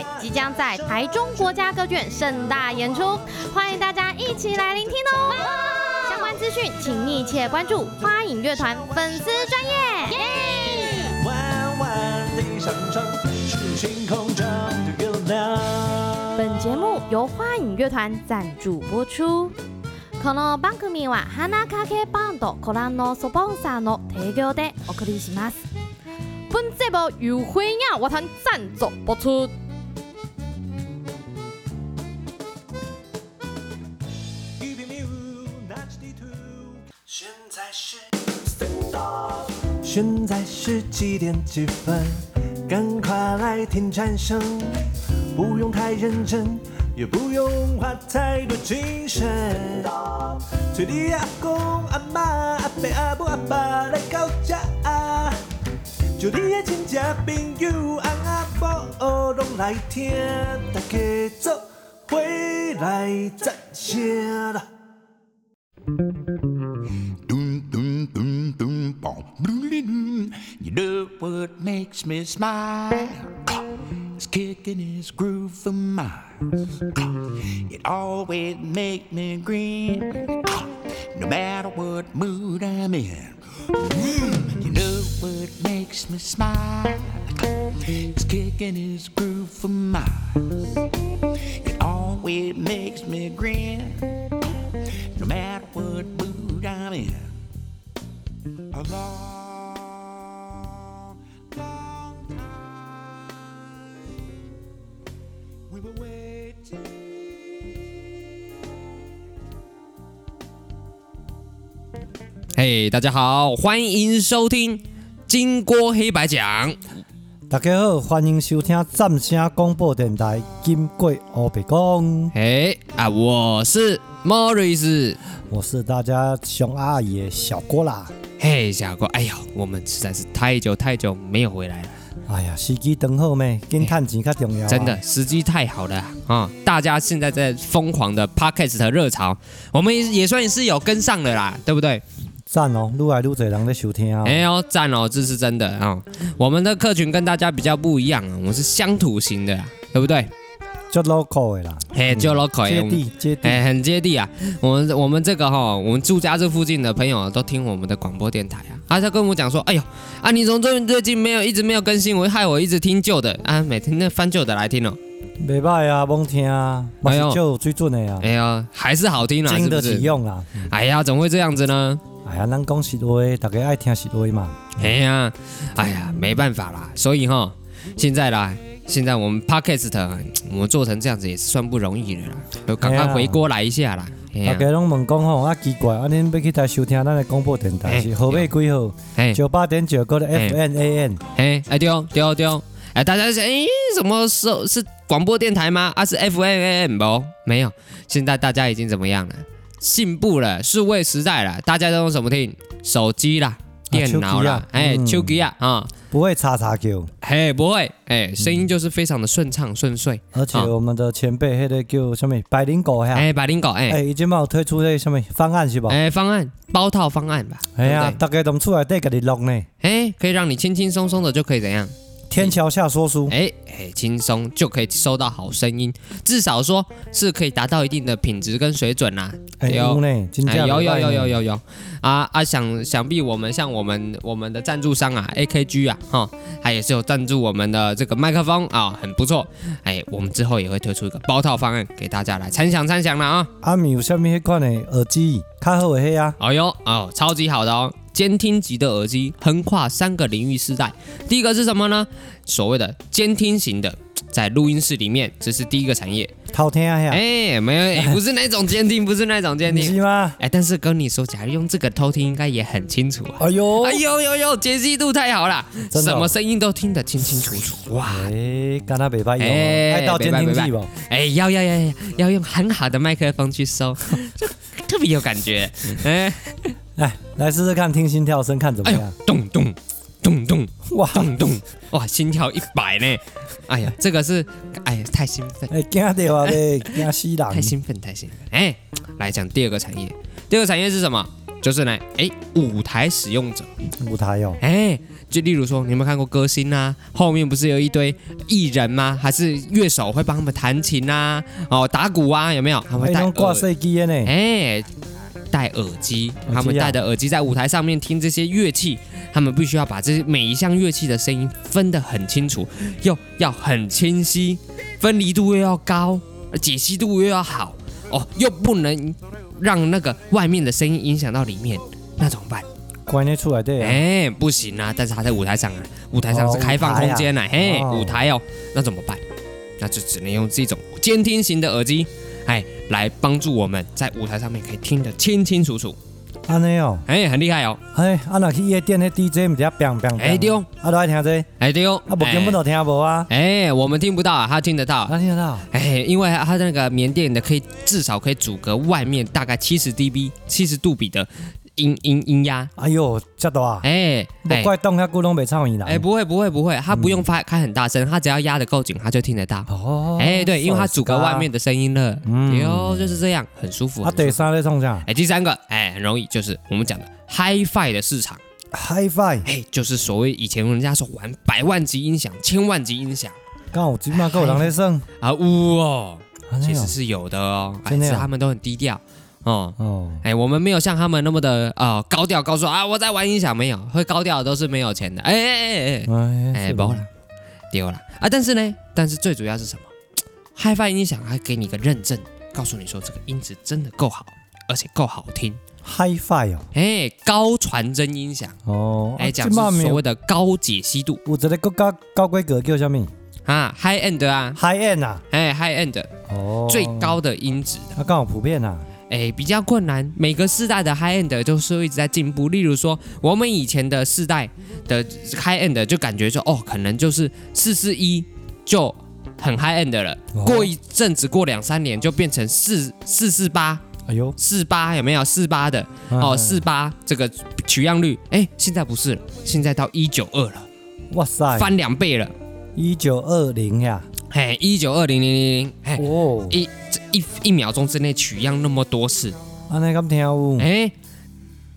队即将在台中国家歌剧院盛大演出，欢迎大家一起来聆听哦！相关资讯请密切关注花影乐团粉丝专页。本节目由花影乐团赞助播出。この番组は花影バンドコランのスポンサーの提供でお送りします。本节目由花影乐团赞助播出。 现在是几点？几分？赶快来听颤声，不用太认真。也不用花太多精神，催你阿公阿妈阿伯阿母阿爸来到家，就你的亲戚朋友阿阿婆拢来听，大家做伙来赞声啦。It's kicking his groove for miles. It always makes me grin. No matter what mood I'm in. You know what makes me smile? It's kicking his groove for miles. It always makes me grin. No matter what mood I'm in. Allah. 大家好，欢迎收听《金锅黑白讲》。大家好，欢迎收听赞声广播电台《金贵黑白讲》。嘿，啊，我是 Morris，我是大家熊阿姨小郭啦。嘿小郭，哎呦，我们实在是太久太久没有回来了。哎呀，时机等好咩？跟探钱较重要，啊。真的，时机太好了啊，哦！大家现在在疯狂的 Podcast 热潮，我们也算是有跟上了啦，对不对？赞哦，愈来愈多人在收听啊！哎呦，赞哦，这是真的啊，哦！我们的客群跟大家比较不一样啊，我们是乡土型的，对不对？就 local 的啦，嘿，就 local，接地接地，哎，很接地啊！我们我们这个哈，哦，我们住家这附近的朋友都听我们的广播电台啊，他就跟我讲说，哎呦，啊，你从最最近没有一直没有更新，我害我一直听旧的啊，每天那翻旧的来听哦。没办啊，甭听啊，还是旧最准的呀，啊。哎呀，还是好听啊，经得起用啊。哎呀，怎么会这样子呢？哎呀，咱讲实话，大家爱听实话嘛。哎呀，哎呀，没办法啦，所以哈，现在啦，现在我们 Podcast 我们做成这样子也是算不容易的啦，就赶快回锅来一下啦。大家拢问讲吼，啊奇怪，啊恁要去台收听咱的广播电台是号码几号？哎，九八点九个的 FNAN。哎，哎对哦对哦对哦，哎大家想，哎什么时候是广播电台吗？啊是不？没有，现在大家已经怎么样了？进步了，数位时代了，大家都用什么听？手机啦，电脑啦，哎，手机啊，啊，不会叉叉 Q，，嘿，不会，哎，声音就是非常的顺畅顺遂。而且我们的前辈，那个叫什么？百灵狗呀，哎，百灵狗，哎，哎，已经有推出那什么方案是吧？哎，方案，包套方案吧。哎呀，大概怎么出来带给你弄呢？哎，可以让你轻轻松松的就可以怎样？天桥下说书，哎哎，轻松就可以收到好声音，至少说是可以达到一定的品质跟水准啦。有呢，有有有有有有啊啊！想想必我们像我们我们的赞助商啊，AKG 啊，哈，它也是有赞助我们的这个麦克风啊，很不错。哎，我们之后也会推出一个包套方案给大家来参详参详了啊。阿米有下面一款的耳机，卡好的黑啊。哎呦哦，超级好的哦。监听级的耳机横跨三个领域世代，第一个是什么呢？所谓的监听型的，在录音室里面，这是第一个产业。好听啊！哎，没有、欸，不是那种监听，不是那种监听。是吗？哎，但是跟你说，假如用这个偷听，应该也很清楚。哎呦，哎呦呦呦，解析度太好了，哦、什么声音都听得清清楚楚。哇，哎，跟他北派用，爱到监听器不？哎，要要要要要用很好的麦克风去收，就特别有感觉。哎。来来试试看，听心跳声看怎么样？哎、咚咚咚咚，哇咚咚哇，心跳一百呢！哎呀，这个是哎呀，太兴奋！哎，惊掉啊！嘞，惊死人！太兴奋，太兴奋！哎，来讲第二个产业，第二个产业是什么？就是呢，哎，舞台使用者，舞台哦，哎，就例如说，你有没有看过歌星啊？后面不是有一堆艺人吗？还是乐手会帮他们弹琴啊？哦，打鼓啊，有没有？他们戴挂设机的呢？哎，戴耳机，他们戴的耳机在舞台上面听这些乐器，他们必须要把这些每一项乐器的声音分得很清楚，又要很清晰，分离度又要高，解析度又要好，哦，又不能。让那个外面的声音影响到里面，那怎么办？关得出来对哎，不行啊！但是他在舞台上啊，舞台上是开放空间呢，嘿，舞台哦，那怎么办？那就只能用这种监听型的耳机，哎，来帮助我们在舞台上面可以听得清清楚楚。安尼哦，哎，很厉害哦，哎，啊那去夜店的 DJ 唔只变变，哎丢，啊都爱听这，哎丢，啊不根本都听无啊，哎，我们听不到啊，他听得到，他听得到，哎，因为他那个缅甸的可以至少可以阻隔外面大概七十 dB 七十度比的。音音音压，哎呦，这多啊！哎，不怪动下咕咚被唱完啦。哎，不会不会不会，他不用发开很大声，他只要压的够紧，他就听得到。哦，哎，对，因为他阻隔外面的声音了。嗯，哟，就是这样，很舒服。啊，第三个唱啥？哎，第三个，哎，很容易，就是我们讲的 Hi-Fi 的市场。Hi-Fi，哎，就是所谓以前人家说玩百万级音响、千万级音响。刚好起码够人来声啊，呜哦，其实是有的哦，但是他们都很低调。哦哦，哎，我们没有像他们那么的啊、呃、高调，告诉啊我在玩音响，没有会高调的都是没有钱的，哎哎哎哎哎，不了，丢了啊！但是呢，但是最主要是什么？HiFi 音响还给你一个认证，告诉你说这个音质真的够好，而且够好听。HiFi 哦，哎，高传真音响哦，哎，讲是所谓的高解析度。我这个高高规格叫什么啊？High end 啊，High end 啊，哎，High end 哦，最高的音质。它刚好普遍啊。哎，比较困难。每个世代的 high end 都是一直在进步。例如说，我们以前的世代的 high end 就感觉说，哦，可能就是四四一就很 high end 了。哦、过一阵子，过两三年就变成四四四八。哎呦，四八有没有四八的？哦，四八这个取样率，哎，现在不是了，现在到一九二了。哇塞，翻两倍了。一九二零呀。嘿，一九二零零零零，嘿，哦，一一一秒钟之内取样那么多次，啊，那咁跳哎，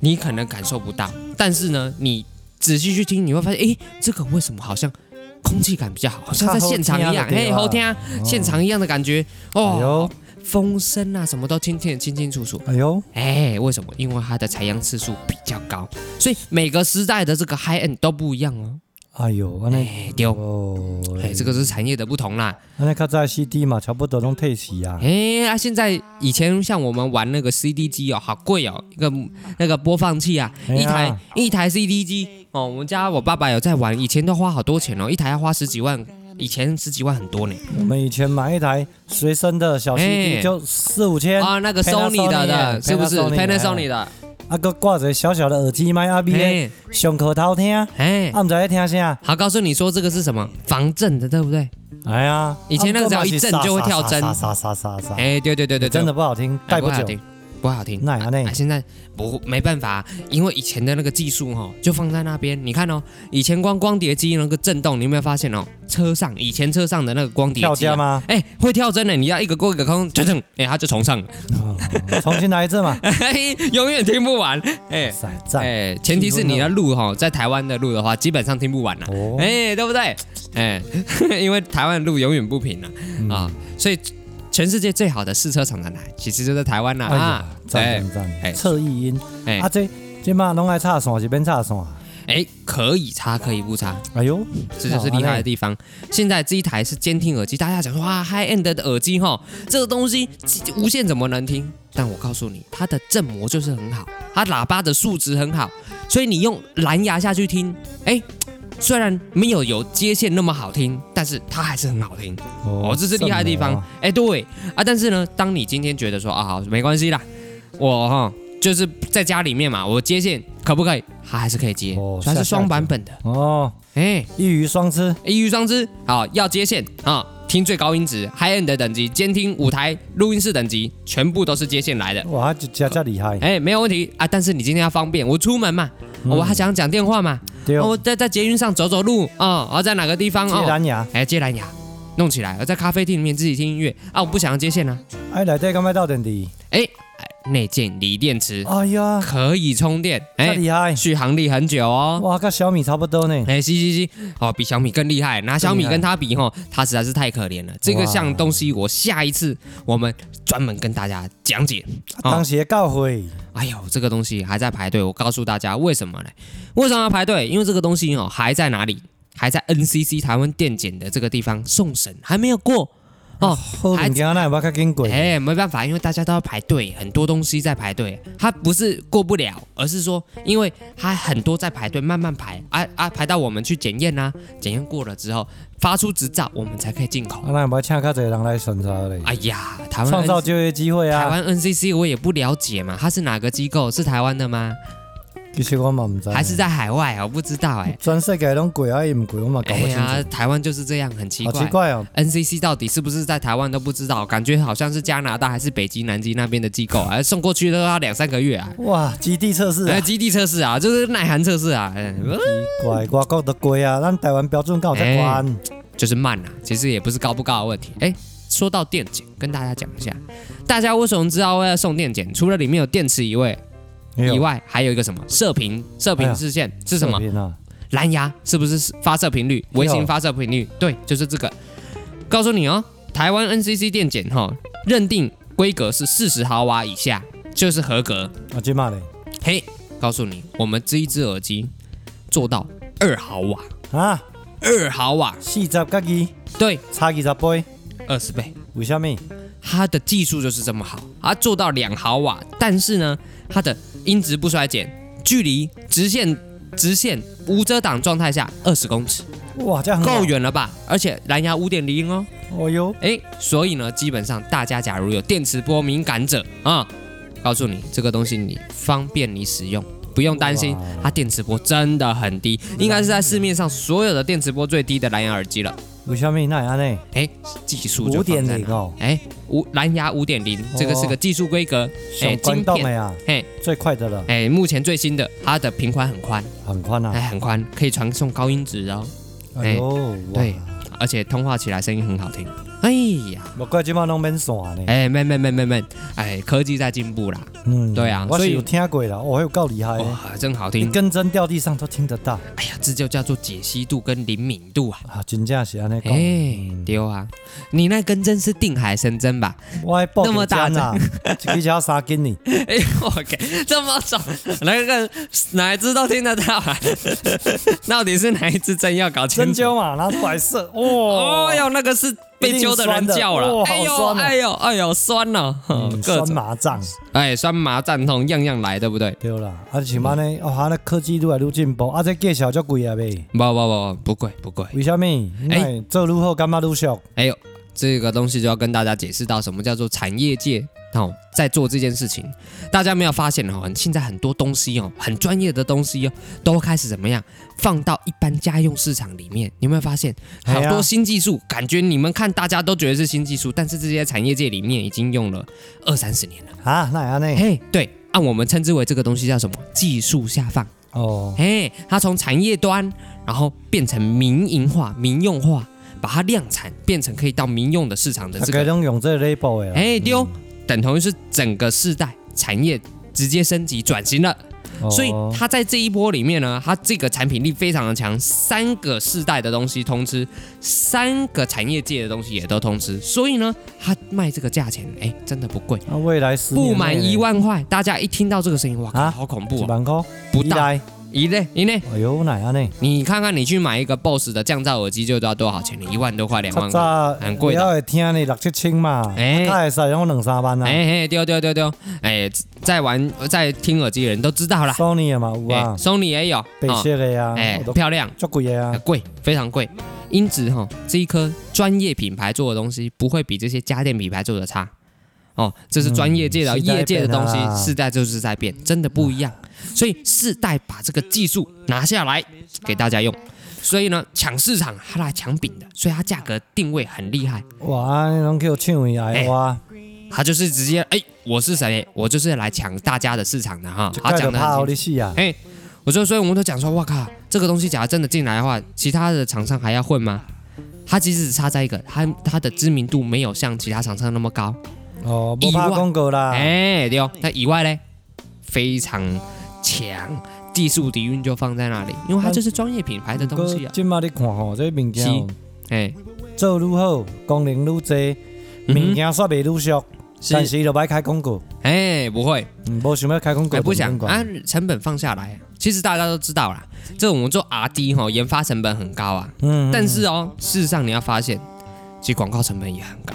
你可能感受不到，但是呢，你仔细去听，你会发现，哎，这个为什么好像空气感比较好，好像在现场一样，哎，好听，现场一样的感觉，哦，风声啊，什么都听听得清清楚楚，哎呦，哎，为什么？因为它的采样次数比较高，所以每个时代的这个 high end 都不一样哦。哎呦，哎丢，哎，这个是产业的不同啦。那较早 CD 嘛，差不多拢退市啊。哎，啊，现在以前像我们玩那个 CD 机哦，好贵哦，一个那个播放器啊，一台一台 CD 机哦，我们家我爸爸有在玩，以前都花好多钱哦，一台要花十几万，以前十几万很多呢。我们以前买一台随身的小 CD 就四五千啊，那个 Sony 的的，是不是 Panasonic 的？啊，搁挂着小小的耳机麦阿 B，上课偷听，哎，啊，唔知在听啥。好，告诉你说这个是什么？防震的，对不对？哎呀，以前那个只要一震就会跳针，哎，对对对对，真的不好听，戴不久。不好听，那那现在不没办法，因为以前的那个技术哈，就放在那边。你看哦，以前光光碟机那个震动，你有没有发现哦？车上以前车上的那个光碟机吗？哎，会跳针的，你要一个过一个空，噔噔，哎，它就重上了。重新来一次嘛，永远听不完。哎，哎，前提是你要路哈，在台湾的路的话，基本上听不完了。哎，对不对？哎，因为台湾路永远不平了啊，所以。全世界最好的试车场在哪？其实就在台湾呐啊！赞赞赞！侧翼音，哎，啊这这嘛拢爱插线，这边插线，哎，可以插，可以不插。哎呦，这就是厉害的地方。现在这一台是监听耳机，大家讲说哇，high end 的耳机哈，这个东西无线怎么能听？但我告诉你，它的振膜就是很好，它喇叭的素质很好，所以你用蓝牙下去听，哎。虽然没有有接线那么好听，但是它还是很好听哦，这是厉害的地方。哎，对啊，但是呢，当你今天觉得说啊，好，没关系啦，我哈就是在家里面嘛，我接线可不可以？它还是可以接，它是双版本的哦。哎，一鱼双吃，一鱼双吃。好，要接线啊，听最高音质，high end 的等级，监听舞台录音室等级，全部都是接线来的。哇，这这这厉害！哎，没有问题啊，但是你今天要方便，我出门嘛，我还想讲电话嘛。我在在捷运上走走路啊，然后在哪个地方接蓝牙，哎，接蓝牙，弄起来。我在咖啡厅里面自己听音乐啊，我不想要接线啊。哎，来这干麦到等地？哎，内建锂电池，哎呀，可以充电，哎，厉害，续航力很久哦。哇，跟小米差不多呢。哎，是是是，哦，比小米更厉害。拿小米跟它比，哈，它实在是太可怜了。这个项东西，我下一次我们专门跟大家讲解。当时告会，哎呦，这个东西还在排队。我告诉大家为什么呢？为什么要排队？因为这个东西哦，还在哪里？还在 NCC 台湾电检的这个地方送审，还没有过。哦，还惊那不较紧贵？哎，没办法，因为大家都要排队，很多东西在排队。他不是过不了，而是说，因为他很多在排队，慢慢排啊啊，排到我们去检验呐，检验过了之后发出执照，我们才可以进口。那有没有请较侪人来审查嘞？哎呀，台湾创造就业机会啊！台湾 NCC 我也不了解嘛，它是哪个机构？是台湾的吗？其实我嘛不知道，还是在海外啊？我不知道哎。全世界拢贵啊，也唔贵，我嘛搞不清楚。哎呀，台湾就是这样，很奇怪。好奇怪哦！NCC 到底是不是在台湾都不知道，感觉好像是加拿大还是北极、南极那边的机构啊，送过去都要两三个月啊。哇，基地测试啊！基地测试啊，就是耐寒测试啊。奇怪，外国的贵啊，咱台湾标准高才关，就是慢啊。其实也不是高不高的问题。哎，说到电检，跟大家讲一下，大家为什么知道会要送电检？除了里面有电池以外。以外还有一个什么射频？射频视线是什么？蓝牙是不是发射频率？微型发射频率？对，就是这个。告诉你哦，台湾 NCC 电检哈认定规格是四十毫瓦以下就是合格。啊，这嘛嘞？嘿，告诉你，我们这一只耳机做到二毫瓦啊，二毫瓦，四十加一，对，差二十倍，二十倍。为什么？它的技术就是这么好，它做到两毫瓦，但是呢，它的音质不衰减，距离直线直线无遮挡状态下二十公尺，哇，这样够远了吧？而且蓝牙五点零哦，哦哟，哎，所以呢，基本上大家假如有电磁波敏感者啊，告诉你这个东西你方便你使用，不用担心，它电磁波真的很低，应该是在市面上所有的电磁波最低的蓝牙耳机了。为什么那样呢？哎，技术五点零哦，哎，五蓝牙五点零，这个是个技术规格，哎，晶片啊，哎，最快的了，哎，目前最新的，它的频宽很宽，很宽啊，哎，很宽，可以传送高音质哦，哎呦，对，而且通话起来声音很好听。哎呀，我怪今晚拢免线呢。哎，没没没没没，哎，科技在进步啦。嗯，对啊，我是有听过啦，哦，还有够厉害，哇，真好听，一根针掉地上都听得到。哎呀，这就叫做解析度跟灵敏度啊。啊，真正是安尼讲。哎，对啊，你那根针是定海神针吧？我那么大啊，一只要三斤呢。哎，我靠，这么重，那个哪一只都听得到啊？到底是哪一支针要搞清楚？针灸嘛，拿出来射。哦，哦哟，那个是。被揪的人叫了，哎呦哎呦哎呦酸了，酸麻胀，哎酸麻胀痛样样来，对不对？对了，而且嘛呢，哦，那科技越来越进步，啊，这介绍就贵啊呗？不不不不贵不贵，为什么？哎，做如何干嘛如俗？哎呦，这个东西就要跟大家解释到什么叫做产业界。哦，在做这件事情，大家没有发现哦？现在很多东西哦，很专业的东西哦，都开始怎么样放到一般家用市场里面？你有没有发现好多新技术？感觉你们看大家都觉得是新技术，但是这些产业界里面已经用了二三十年了啊？那样呢？嘿，对，按我们称之为这个东西叫什么？技术下放哦。嘿，它从产业端，然后变成民营化、民用化，把它量产，变成可以到民用的市场的这个。用这个 label 哎，丢。等同于是整个世代产业直接升级转型了，所以它在这一波里面呢，它这个产品力非常的强，三个世代的东西通吃，三个产业界的东西也都通吃，所以呢，它卖这个价钱，哎，真的不贵。那未来不满一万块，大家一听到这个声音，哇，好恐怖啊！不到。一类一类，哎呦，哪样呢？你看看，你去买一个 BOSS 的降噪耳机就知道多少钱了，一万多块，两万块，很贵的。要听你六七千嘛，哎，他也是用两三万啊。哎嘿，丢丢丢丢，哎，在玩在听耳机的人都知道了。Sony 也嘛，有啊，Sony 也有，白色的呀，哎，漂亮，足贵的啊，贵，非常贵。音质哈，这一颗专业品牌做的东西不会比这些家电品牌做的差。哦，这是专业界的、业界的东西，世代就是在变，真的不一样。所以世代把这个技术拿下来给大家用，所以呢抢市场，他来抢饼的，所以它价格定位很厉害。哇，能给我抢回来哇！他就是直接哎，我是谁？我就是来抢大家的市场的哈。他讲的很清楚啊。哎，我就，所以我们都讲说，哇靠，这个东西假如真的进来的话，其他的厂商还要混吗？他其实只差在一个，他他的知名度没有像其他厂商那么高。哦，不怕广告啦。哎，对哦。那以外呢，非常强，技术底蕴就放在那里，因为它就是专业品牌的东西啊。今嘛你看吼，这物件，哎，做愈好，功能愈多，物件煞袂愈俗，但是就不爱开广告。哎，不会，嗯，不想要开广告，不想啊，成本放下来。其实大家都知道啦，这我们做 R&D 哈，研发成本很高啊。嗯。但是哦，事实上你要发现，其实广告成本也很高。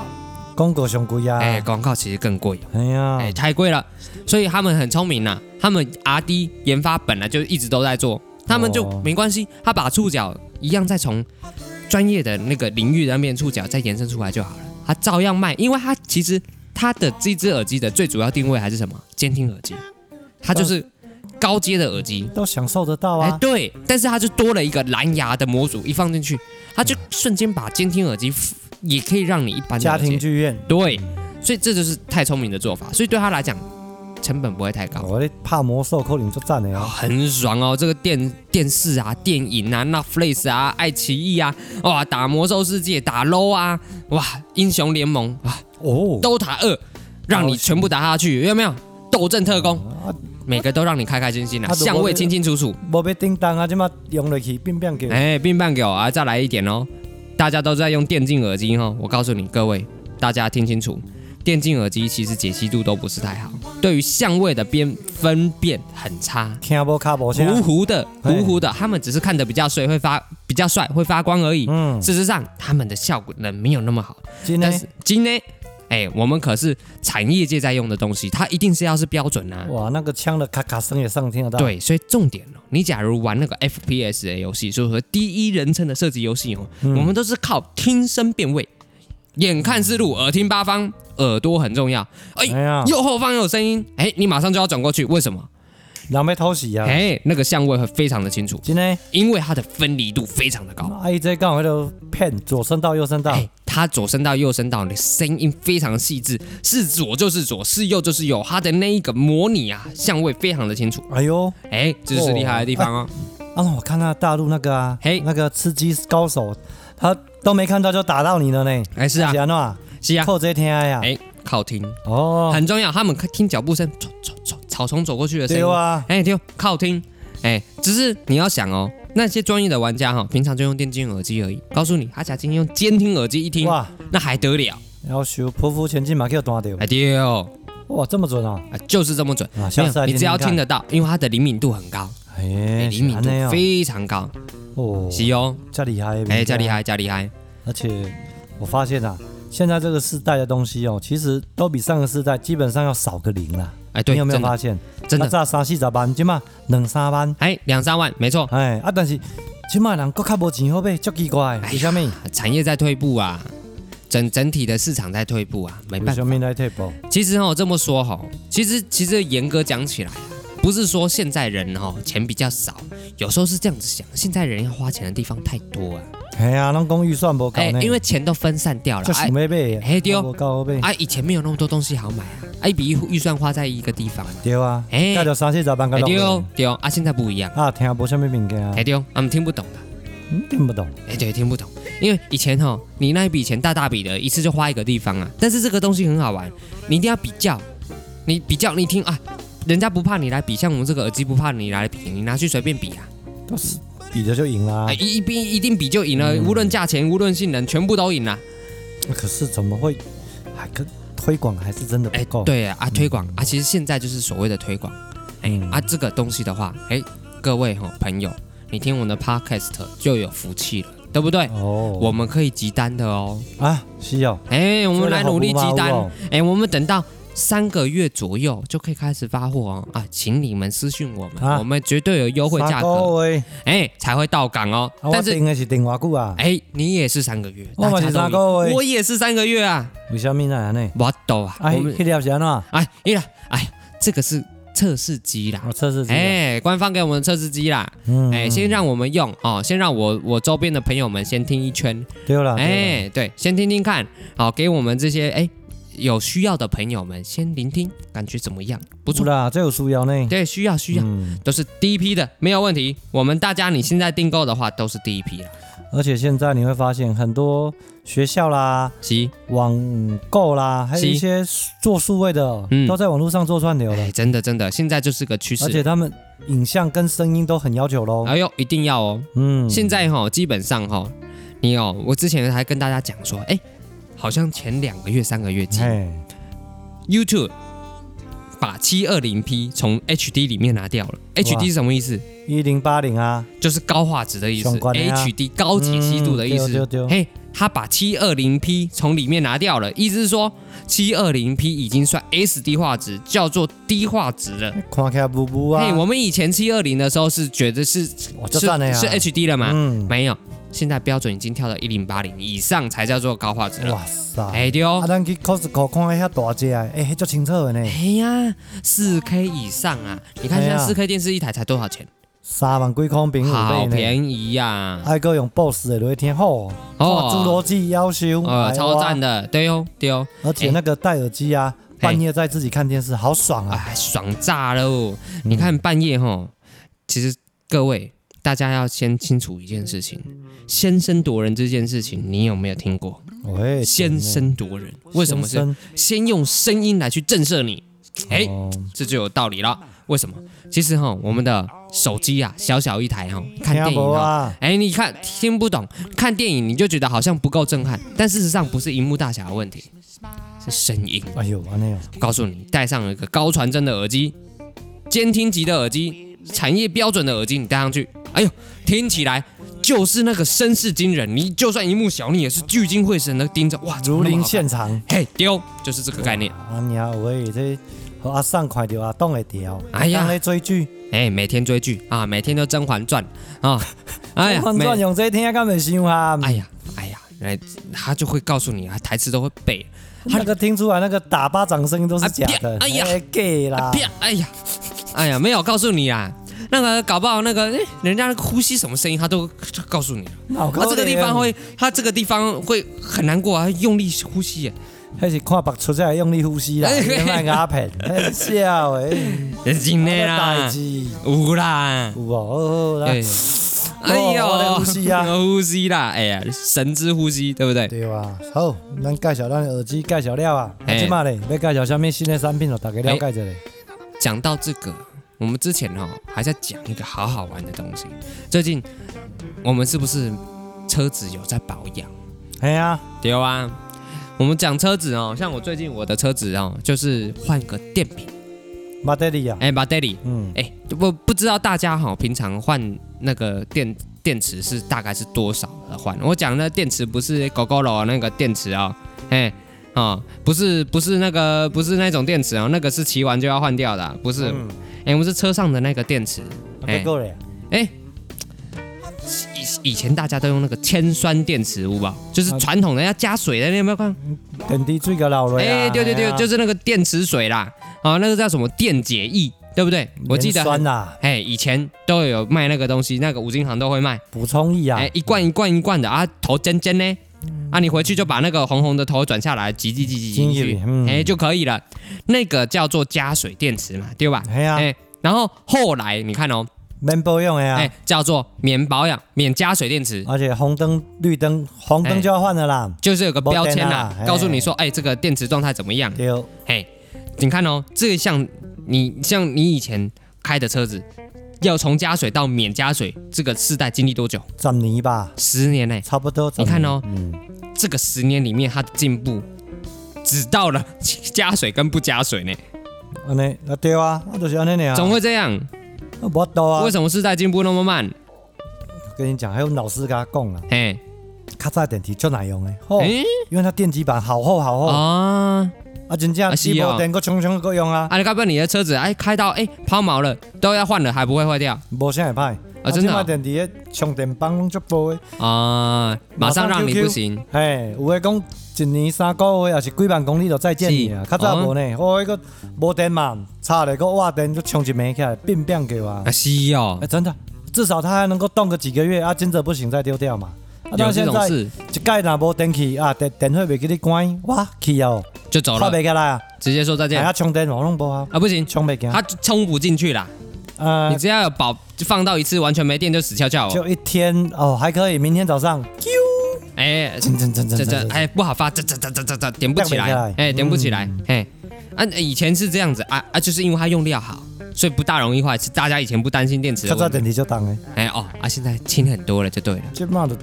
广告上贵啊！哎，广告其实更贵。哎呀，哎，太贵了。所以他们很聪明呐，他们 R&D 研发本来就一直都在做，他们就没关系，他把触角一样再从专业的那个领域的那边触角再延伸出来就好了，他照样卖，因为他其实他的这只耳机的最主要定位还是什么？监听耳机，它就是。高阶的耳机都享受得到啊！哎，对，但是它就多了一个蓝牙的模组，一放进去，它就瞬间把监听耳机也可以让你一般家庭剧院对，所以这就是太聪明的做法，所以对他来讲成本不会太高。我的怕魔兽扣零就赞了呀，很爽哦！这个电电视啊、电影啊、Netflix 啊、爱奇艺啊，哇，打魔兽世界、打 LOL 啊，哇，英雄联盟啊，哦，DOTA 二，让你全部打下去，有没有？斗阵特工。每个都让你开开心心啊，相位清清楚楚。无要叮当啊，这么用得起变变狗。哎，变变狗啊，再来一点哦！大家都在用电竞耳机哈，我告诉你各位，大家听清楚，电竞耳机其实解析度都不是太好，对于相位的边分辨很差，听不卡不糊糊的，糊糊的，他们只是看得比较帅，会发比较帅，会发光而已。嗯，事实上他们的效果呢没有那么好。但是今天。哎，我们可是产业界在用的东西，它一定是要是标准啊！哇，那个枪的咔咔声也上听得到。对，所以重点哦，你假如玩那个 FPS 的游戏，就是说第一人称的射击游戏哦，嗯、我们都是靠听声辨位，眼看四路，耳听八方，耳朵很重要。哎，哎呀右后方有声音，哎，你马上就要转过去，为什么？两边偷袭啊！哎，那个相位会非常的清楚，今天，因为它的分离度非常的高。阿姨在刚好都骗左声道右声道，它左声道右声道，你声音非常细致，是左就是左，是右就是右，它的那一个模拟啊，相位非常的清楚。哎呦，哎，这是厉害的地方哦。啊，我看到大陆那个啊，嘿，那个吃鸡高手，他都没看到就打到你了呢。哎，是啊，是啊，靠这听呀，哎，靠听。哦，很重要，他们听脚步声，走走走。草丛走过去的声音，对啊，哎，对，靠听，哎，只是你要想哦，那些专业的玩家哈，平常就用电竞耳机而已。告诉你，他假今天用监听耳机一听，哇，那还得了？要修匍匐前进嘛，给我断掉。哎，对哦，哇，这么准啊？就是这么准啊！你只要听得到，因为它的灵敏度很高，哎，灵敏度非常高哦，是哦，加厉害，哎，加厉害，加厉害。而且我发现啊，现在这个世代的东西哦，其实都比上个世代基本上要少个零了。哎，对，你有没有发现？真的，早三四十万，今嘛两三万，哎，两三万，没错。哎啊，但是今嘛人搁较无钱好买，足奇怪。为什么？产业在退步啊，整整体的市场在退步啊，没办法。为在退步？其实哦，这么说哈，其实其实严格讲起来，不是说现在人哈钱比较少，有时候是这样子想，现在人要花钱的地方太多啊。哎呀，人讲预算不够，因为钱都分散掉了。就想买买，哎对哦，啊以前没有那么多东西好买啊，啊一笔预算花在一个地方。对啊，哎，加到三四十万个。对哦，对哦，啊现在不一样。啊，听不什么物件啊？哎对哦，他们听不懂的。嗯，听不懂。哎对，听不懂，因为以前哈，你那一笔钱大大笔的，一次就花一个地方啊。但是这个东西很好玩，你一定要比较，你比较，你听啊，人家不怕你来比，像我们这个耳机不怕你来比，你拿去随便比啊，都是。比着就赢啦，一一比一定比就赢了，无论价钱，无论性能，全部都赢了。可是怎么会？还跟推广还是真的不够。对啊，啊推广啊，其实现在就是所谓的推广。哎啊，这个东西的话，哎，各位哈朋友，你听我们的 podcast 就有福气了，对不对？哦，我们可以集单的哦。啊，需要。哎，我们来努力集单。哎，我们等到。三个月左右就可以开始发货哦。啊，请你们私讯我们，啊、我们绝对有优惠价格，哎，才会到港哦。啊、但是应该是电话库啊，哎，你也是三个月，我也是三个月，我也是三个月啊。为什么呢？我懂啊，哎，哎，这个是测试机啦，测试机，哎，官方给我们测试机啦，嗯，哎，先让我们用哦，先让我我周边的朋友们先听一圈，对了，哎，对，先听听看，好，给我们这些哎。有需要的朋友们先聆听，感觉怎么样？不错啦，这有需要呢。对，需要需要，嗯、都是第一批的，没有问题。我们大家你现在订购的话，都是第一批了。而且现在你会发现很多学校啦、及网购啦，还有一些做数位的，嗯，都在网络上做串流了。哎，真的真的，现在就是个趋势。而且他们影像跟声音都很要求喽。哎呦，一定要哦。嗯，现在哈，基本上哈，你哦，我之前还跟大家讲说，哎，好像前两个月、三个月前，YouTube 把七二零 P 从 HD 里面拿掉了。HD 是什么意思？一零八零啊，就是高画质的意思，HD 高解析度的意思。嘿，他把七二零 P 从里面拿掉了，意思是说七二零 P 已经算 SD 画质，叫做低画质了。看起来不不啊。嘿，我们以前七二零的时候是觉得是是是 HD 了吗？嗯，没有，现在标准已经跳到一零八零以上才叫做高画质了。哇塞，哎对哦。啊，咱去 Costco 看一下大只啊，哎，足清楚的呢。哎呀，四 K 以上啊，你看现在四 K 电视一台才多少钱？三万几块平，好便宜呀！还个用 BOSS 的来听好哦，侏罗纪夭寿，呃，超赞的，对哦，对哦，而且那个戴耳机啊，半夜在自己看电视，好爽啊，爽炸喽！你看半夜哈，其实各位大家要先清楚一件事情，先声夺人这件事情，你有没有听过？先声夺人，为什么是先用声音来去震慑你？哎，这就有道理了。为什么？其实哈，我们的手机啊，小小一台哈，看电影哈，哎，你看听不懂，看电影你就觉得好像不够震撼，但事实上不是荧幕大小的问题，是声音。哎呦，完了！告诉你，戴上了一个高传真的耳机，监听级的耳机，产业标准的耳机，你戴上去，哎呦，听起来就是那个声势惊人。你就算一目小，你也是聚精会神的盯着，哇，如临现场。嘿，丢，就是这个概念。啊，你好，喂，这。和阿桑快点啊，动会掉。哎呀，在追剧，哎，每天追剧啊，每天都《甄嬛传》啊，哎呀，《甄嬛传》用这听干本想啊？哎呀，哎呀，来，他就会告诉你啊，台词都会背。那个听出来那个打巴掌声音都是假的。哎呀，给啦。哎呀，哎呀，没有告诉你啊，那个搞不好那个，哎，人家呼吸什么声音，他都告诉你了。他这个地方会，他这个地方会很难过啊，用力呼吸。还是看白出来用力呼吸啦，别卖鸦片，笑诶，真的啦，有啦，有哦，哎呦，呼吸啊，呼吸啦，哎呀，神之呼吸，对不对？对哇？好，咱介绍咱耳机介绍了啊，今嘛嘞，要介绍什么新的产品哦？大家了解一下嘞。讲到这个，我们之前哈还在讲一个好好玩的东西。最近我们是不是车子有在保养？哎呀，对啊。我们讲车子哦，像我最近我的车子哦，就是换个电瓶，马德里啊，哎，马德里，嗯，哎，不不知道大家哈，平常换那个电电池是大概是多少的换？我讲的电池不是 Gogoro 那个电池哦，哎，啊，不是不是那个不是那种电池哦，那个是骑完就要换掉的，不是，哎，我们是车上的那个电池，哎，哎。以以前大家都用那个铅酸电池，有吧？就是传统的要加水的，你有没有看？电池水个老了。哎，对对对，就是那个电池水啦，啊，那个叫什么电解液，对不对？我记得。酸呐。哎，以前都有卖那个东西，那个五金行都会卖。补充液啊。哎，一罐一罐一罐的啊，头尖尖呢，啊，你回去就把那个红红的头转下来，挤挤挤挤进去，哎，就可以了。那个叫做加水电池嘛，对吧？哎呀。哎，然后后来你看哦。免保养的呀，哎，叫做免保养、免加水电池，而且红灯、绿灯，红灯就要换了啦，就是有个标签啦，告诉你说，哎，这个电池状态怎么样？对，嘿，你看哦，这个像你像你以前开的车子，要从加水到免加水，这个世代经历多久？十年吧，十年呢，差不多。你看哦，这个十年里面它的进步，只到了加水跟不加水呢。安尼，那对啊，那就是安尼呢，总会这样。不懂啊！为什么世代进步那么慢？我跟你讲，还有老师跟他讲啊，嘿，卡扎电梯就耐用的，哦，因为它电机板好厚好厚啊，啊，真正是无电个冲冲够用啊！啊，你该不你的车子哎开到哎抛锚了，都要换了，还不会坏掉？无啥会坏啊，真的。电池的充电棒足薄的啊，马上让你不行。嘿，有的讲一年三个月，还是几万公里就再见你啊？卡早无呢？哦，一个无电嘛，插了个瓦电就充一枚起来，变变给我。啊，是哦，哎，真的，至少它还能够动个几个月啊，真的不行再丢掉嘛。有这种事？一盖若无电器啊，电电费没给你关，哇，去哦，就走了，快没开来啊，直接说再见。还要充电，我弄不好啊，不行，充没开，它充不进去啦。呃，你只要有保放到一次完全没电就死翘翘哦。就一天哦，还可以，明天早上，哎，这这这这哎不好发，这这这这这这点不起来，哎点不起来，哎，啊以前是这样子啊啊，就是因为它用料好。所以不大容易坏，是大家以前不担心电池的问题。它在电池就当哎，哎哦啊，现在轻很多了，就对了。这嘛的，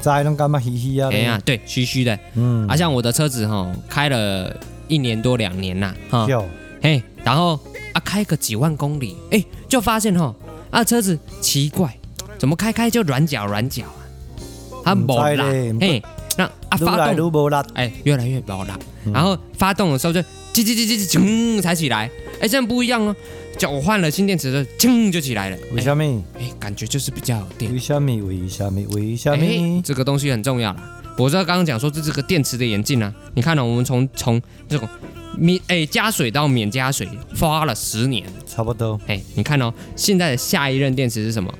在弄干嘛？嘻嘻啊。哎呀，对，虚虚的。嗯。啊，像我的车子哈，开了一年多两年呐，哈。有。嘿，然后啊，开个几万公里，哎，就发现哈，啊，车子奇怪，怎么开开就软脚软脚啊？它没拉，嘿，那啊发动，哎，越来越没拉。然后发动的时候就叽叽叽叽叽，嗯才起来。哎，这样不一样哦。叫我换了新电池的，噌就起来了。为什么？哎，感觉就是比较有电。为什么？为什么？为什么？这个东西很重要啦。我知道刚刚讲说这这个电池的演进啊，你看呢、哦？我们从从这种免哎加水到免加水花了十年，差不多。哎，你看哦，现在的下一任电池是什么？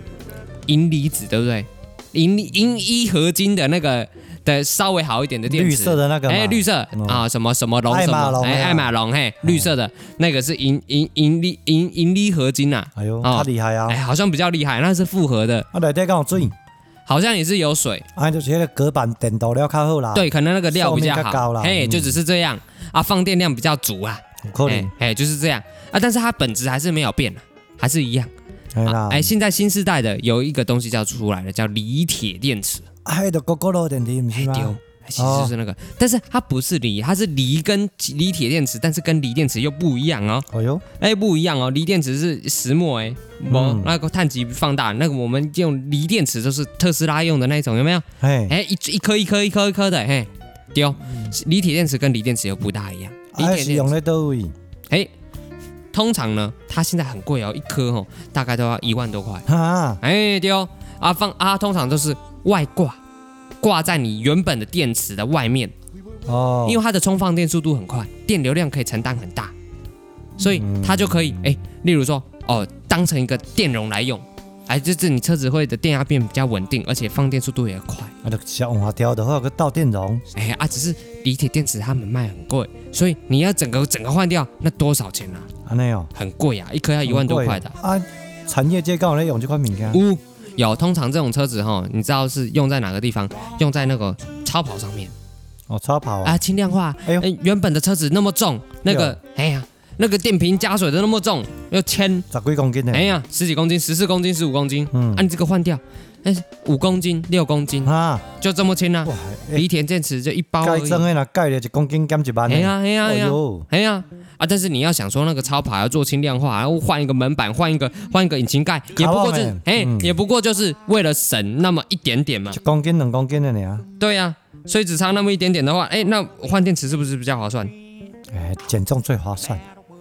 银离子，对不对？银银一合金的那个。的稍微好一点的电池，绿色的那个，哎，绿色。啊，什么什么龙什么，哎，爱马龙，嘿，绿色的。那个是银银银锂银银锂合金呐，哎呦，他厉害啊，哎，好像比较厉害，那是复合的，啊，对对，刚好注意，好像也是有水，啊，就是那个隔板电导料较好啦，对，可能那个料比较好，嘿，就只是这样。啊，放电量比较足啊，可能，哎，就是这样。啊，但是它本质还是没有变，还是一样，哎，现在新时代的有一个东西叫出来了，叫锂铁电池。还有个高高的电池，不是吗？丢，其实就是那个，但是它不是锂，它是锂跟锂铁电池，但是跟锂电池又不一样哦。哎呦，哎不一样哦，锂电池是石墨哎，不，那个碳极放大，那个我们用锂电池就是特斯拉用的那种，有没有？哎哎，一一颗一颗一颗一颗的，嘿，丢，锂铁电池跟锂电池又不大一样。锂铁电池用在哪里？哎，通常呢，它现在很贵哦，一颗哦，大概都要一万多块。啊，哎丢，啊放啊，通常都是。外挂挂在你原本的电池的外面哦，因为它的充放电速度很快，电流量可以承担很大，所以它就可以哎，例如说哦，当成一个电容来用，哎，就是你车子会的电压变比较稳定，而且放电速度也快。啊，就小瓦条的话，有个倒电容，哎啊，只是锂铁电池他们卖很贵，所以你要整个整个换掉，那多少钱啊？啊，没有，很贵啊，一颗要一万多块的啊。产业界刚好在用这块物件。有，通常这种车子哈，你知道是用在哪个地方？用在那个超跑上面。哦，超跑啊，啊轻量化。哎呦，原本的车子那么重，那个，哎呀，那个电瓶加水的那么重，要千十几公斤呢。哎呀，十几公斤，十四公斤，十五公斤。嗯，按、啊、这个换掉。哎，五公斤、六公斤啊，就这么轻啊！锂铁电池就一包而已。盖装的啦，盖了一公斤减一万。哎呀，哎呀，哎呀，哎呀啊！但是你要想说那个超跑要做轻量化，然后换一个门板，换一个换一个引擎盖，也不过是哎，也不过就是为了省那么一点点嘛。一公斤两公斤的你啊？对呀，所以只差那么一点点的话，哎，那换电池是不是比较划算？哎，减重最划算。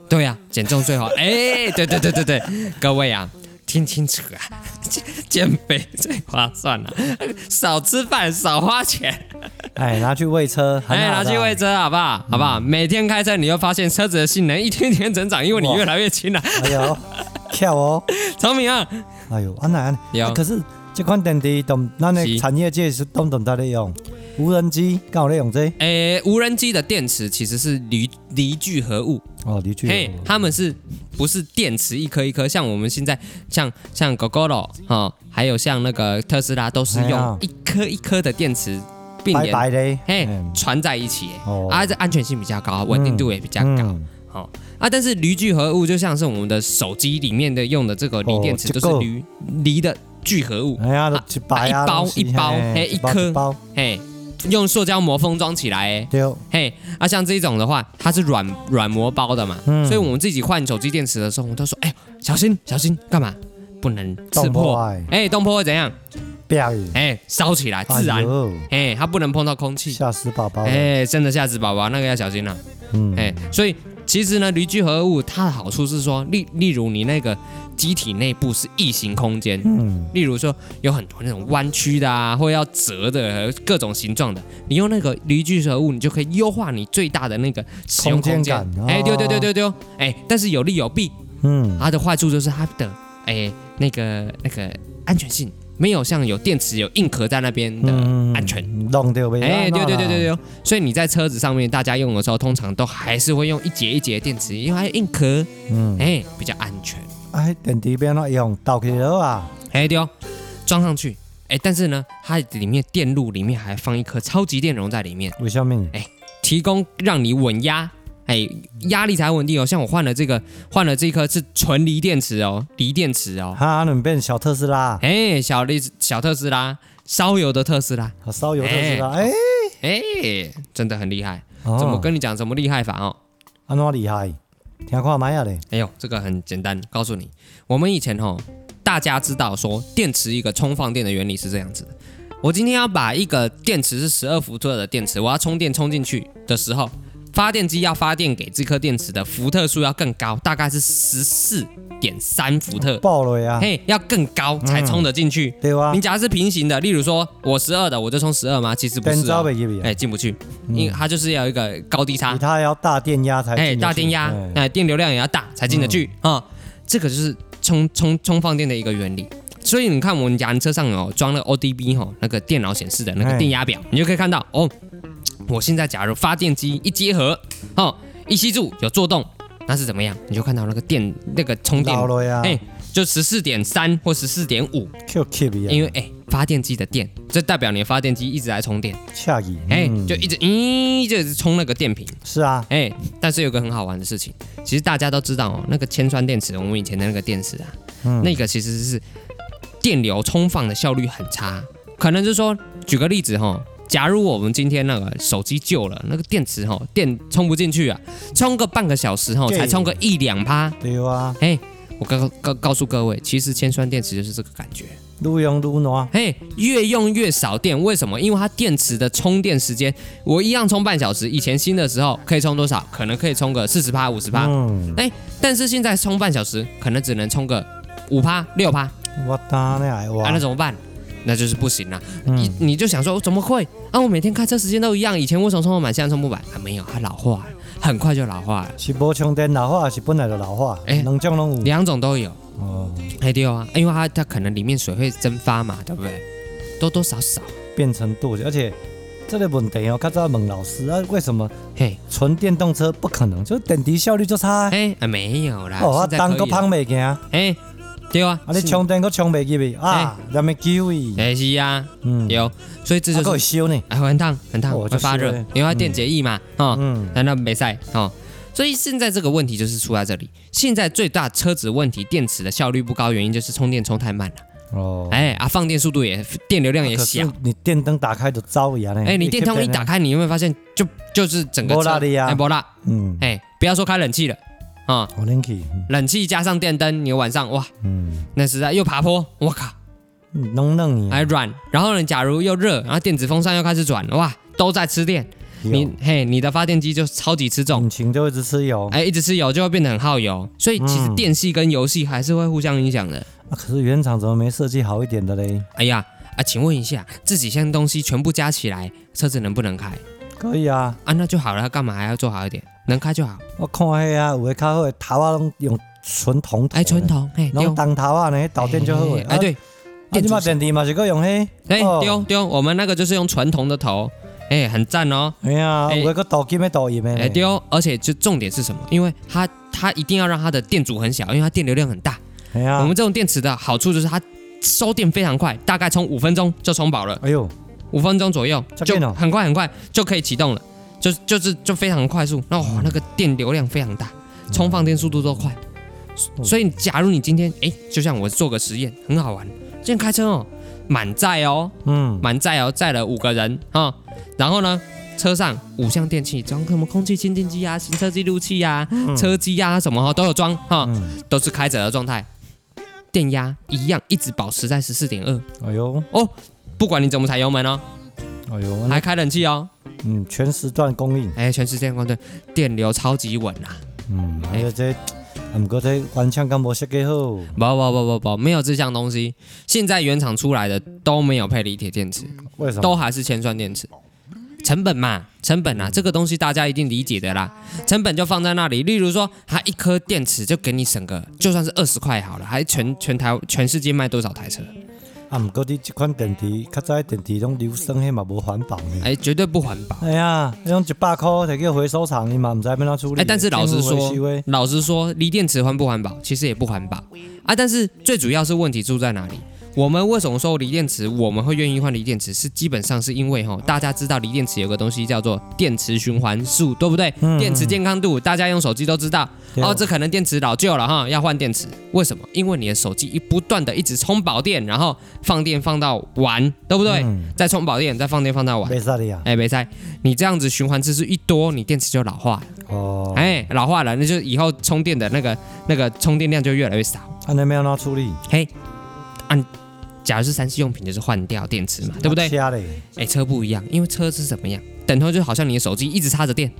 对呀，减重最好。哎，对对对对对，各位啊。听清楚啊，减肥最划算了，少吃饭少花钱，哎，拿去喂车，哎，拿去喂车好不好？好不好？每天开车，你会发现车子的性能一天天增长，因为你越来越轻了。哎呦，跳哦，聪明啊！哎呦，安南有，可是这款电池懂，那那产业界是懂懂在利用。无人机刚好在用这？诶，无人机的电池其实是锂锂聚合物哦，锂聚合物。嘿，他们是不是电池一颗一颗？像我们现在像像 Gogoro 哈，还有像那个特斯拉，都是用一颗一颗的电池并联，白白的嘿，串在一起。哦，啊，这安全性比较高，稳定度也比较高。好啊，但是铝聚合物就像是我们的手机里面的用的这个锂电池，都是铝锂的聚合物。哎呀，一包一包，嘿，一颗，嘿。用塑胶膜封装起来，哎，对。哦，嘿，啊，像这种的话，它是软软膜包的嘛，嗯，所以我们自己换手机电池的时候，我们都说，哎，小心小心，干嘛？不能刺破，哎，动破会怎样？哎，烧起来，自燃，哎，它不能碰到空气，吓死宝宝，哎，真的吓死宝宝，那个要小心了，嗯，哎，所以。其实呢，铝聚合物它的好处是说，例例如你那个机体内部是异形空间，嗯，例如说有很多那种弯曲的啊，或者要折的各种形状的，你用那个铝聚合物，你就可以优化你最大的那个使用空间。哎，对对对对对，哎，但是有利有弊，嗯，它的坏处就是它的哎那个那个安全性。没有像有电池有硬壳在那边的安全，弄掉呗。哎，对对对对对，所以你在车子上面，大家用的时候，通常都还是会用一节一节的电池，因为还有硬壳，嗯，哎，比较安全。哎，电池变哪用？倒起了啊？哎对，装上去。哎，但是呢，它里面电路里面还放一颗超级电容在里面。为什么？哎，提供让你稳压，哎，压力才稳定哦。像我换了这个，换了这颗是纯锂电池哦，锂电池哦。哈，能变小特斯拉？哎，小锂小特斯拉，烧油的特斯拉，烧油特斯拉。哎哎，真的很厉害。怎么跟你讲怎么厉害法哦？安怎厉害？听看买下嘞。哎呦，这个很简单，告诉你，我们以前哦。大家知道说电池一个充放电的原理是这样子的。我今天要把一个电池是十二伏特的电池，我要充电充进去的时候，发电机要发电给这颗电池的伏特数要更高，大概是十四点三伏特。爆了呀！嘿，要更高才充得进去。对啊。你假如是平行的，例如说我十二的，我就充十二吗？其实不是。哎，进不去，因为它就是要一个高低差。它要大电压才。哎，大电压，哎，电流量也要大才进得去啊。这个就是。充充充放电的一个原理，所以你看我们家车上有装了 ODB 哈，那个电脑显示的那个电压表，你就可以看到哦。我现在假如发电机一结合，哦，一吸住有作动，那是怎么样？你就看到那个电那个充电，哎，就十四点三或十四点五。因为哎，发电机的电，这代表你的发电机一直在充电。哎，就一直咦，就一直充那个电瓶。是啊，哎，但是有个很好玩的事情。其实大家都知道哦，那个铅酸电池，我们以前的那个电池啊，嗯、那个其实是电流充放的效率很差。可能就是说，举个例子哈、哦，假如我们今天那个手机旧了，那个电池哈、哦，电充不进去啊，充个半个小时哈，才充个一两趴。对啊，哎，我告告告诉各位，其实铅酸电池就是这个感觉。越用越暖，嘿，越用越少电，为什么？因为它电池的充电时间，我一样充半小时，以前新的时候可以充多少？可能可以充个四十趴、五十趴，嗯，哎，但是现在充半小时，可能只能充个五趴、六趴。我打你啊，那怎么办？那就是不行了。嗯、你你就想说，怎么会？啊，我每天开车时间都一样，以前为什么充不满，现在充不满？啊，没有，它老化了，很快就老化了。是不充电老化，还是本来就老化？哎，两种都有，两种都有。哦，哎对啊，因为它它可能里面水会蒸发嘛，对不对？多多少少变成惰性，而且这个问题哦，刚才问老师啊，为什么？嘿，纯电动车不可能，就电池效率就差。哎，啊没有啦，哦，当个胖未行。哎，对啊，啊，你充电都充未记啊，有没机会？哎，是啊，嗯，有，所以这就是会烧呢，哎，很烫，很烫，会发热，因为它电解液嘛，哦，难道没赛？哦。所以现在这个问题就是出在这里。现在最大车子问题，电池的效率不高，原因就是充电充太慢了。哦，哎啊，放电速度也，电流量也小。你电灯打开就糟一样嘞。哎，你电筒一打开，你有没有发现就就是整个车哎，没啦。嗯，哎，不要说开冷气了啊，冷气，冷气加上电灯，你晚上哇，嗯，那实在又爬坡，我靠，弄弄你还软。然后呢，假如又热，然后电子风扇又开始转，哇，都在吃电。你嘿，你的发电机就超级吃重，引擎就一直吃油，哎，一直吃油就会变得很耗油，所以其实电器跟游戏还是会互相影响的。啊，可是原厂怎么没设计好一点的嘞？哎呀，啊，请问一下，这几项东西全部加起来，车子能不能开？可以啊，啊，那就好了，干嘛还要做好一点？能开就好。我看嘿啊，有的较好的头啊，拢用纯铜，哎，纯铜，嘿，用当头啊呢，导电就好。哎，对，电池嘛，电池嘛是个用嘿，哎，对对，我们那个就是用纯铜的头。哎，很赞哦！哎呀，我个导金没导银没？哎，对哦，而且就重点是什么？因为它它一定要让它的电阻很小，因为它电流量很大。哎呀，我们这种电池的好处就是它收电非常快，大概充五分钟就充饱了。哎呦，五分钟左右就很快很快就可以启动了，就就是就非常快速。那哇，那个电流量非常大，充放电速度都快。所以，假如你今天哎，就像我做个实验，很好玩。今天开车哦，满载哦，嗯，满载哦，载了五个人啊。然后呢，车上五项电器装什么空气清净机啊、行车记录器啊、嗯、车机啊什么哈都有装哈，嗯、都是开着的状态，电压一样一直保持在十四点二。哎呦哦，不管你怎么踩油门哦，哎呦，还开冷气哦，嗯，全时段供应，哎，全时段供应，电流超级稳啊。嗯，还有这，不过这原厂敢没设计好，不不不不不，没有这项东西，现在原厂出来的都没有配锂铁电池，为什么？都还是铅酸电池。成本嘛，成本啊，这个东西大家一定理解的啦。成本就放在那里，例如说，它一颗电池就给你省个，就算是二十块好了，还全全台全世界卖多少台车？啊，毋过你这款电池，较早电池拢硫酸，迄嘛无环保诶。哎，绝对不环保。哎呀，那种一百块摕去回收厂，你嘛毋知要怎处理。哎，但是老实说，老实说，锂电池环不环保，其实也不环保啊。但是最主要是问题出在哪里？我们为什么说锂电池我们会愿意换锂电池？是基本上是因为哈，大家知道锂电池有个东西叫做电池循环数，对不对？嗯、电池健康度，大家用手机都知道。嗯、哦，这可能电池老旧了哈，要换电池。为什么？因为你的手机一不断的一直充饱电，然后放电放到完，对不对？嗯、再充饱电，再放电放到完。没错的呀。哎，没错。你这样子循环次数一多，你电池就老化了。哦。哎，老化了，那就以后充电的那个那个充电量就越来越少。那你没有拿处理？嘿，按。假如是三 C 用品，就是换掉电池嘛，对不对？哎，车不一样，因为车是怎么样？等同就好像你的手机一直插着电，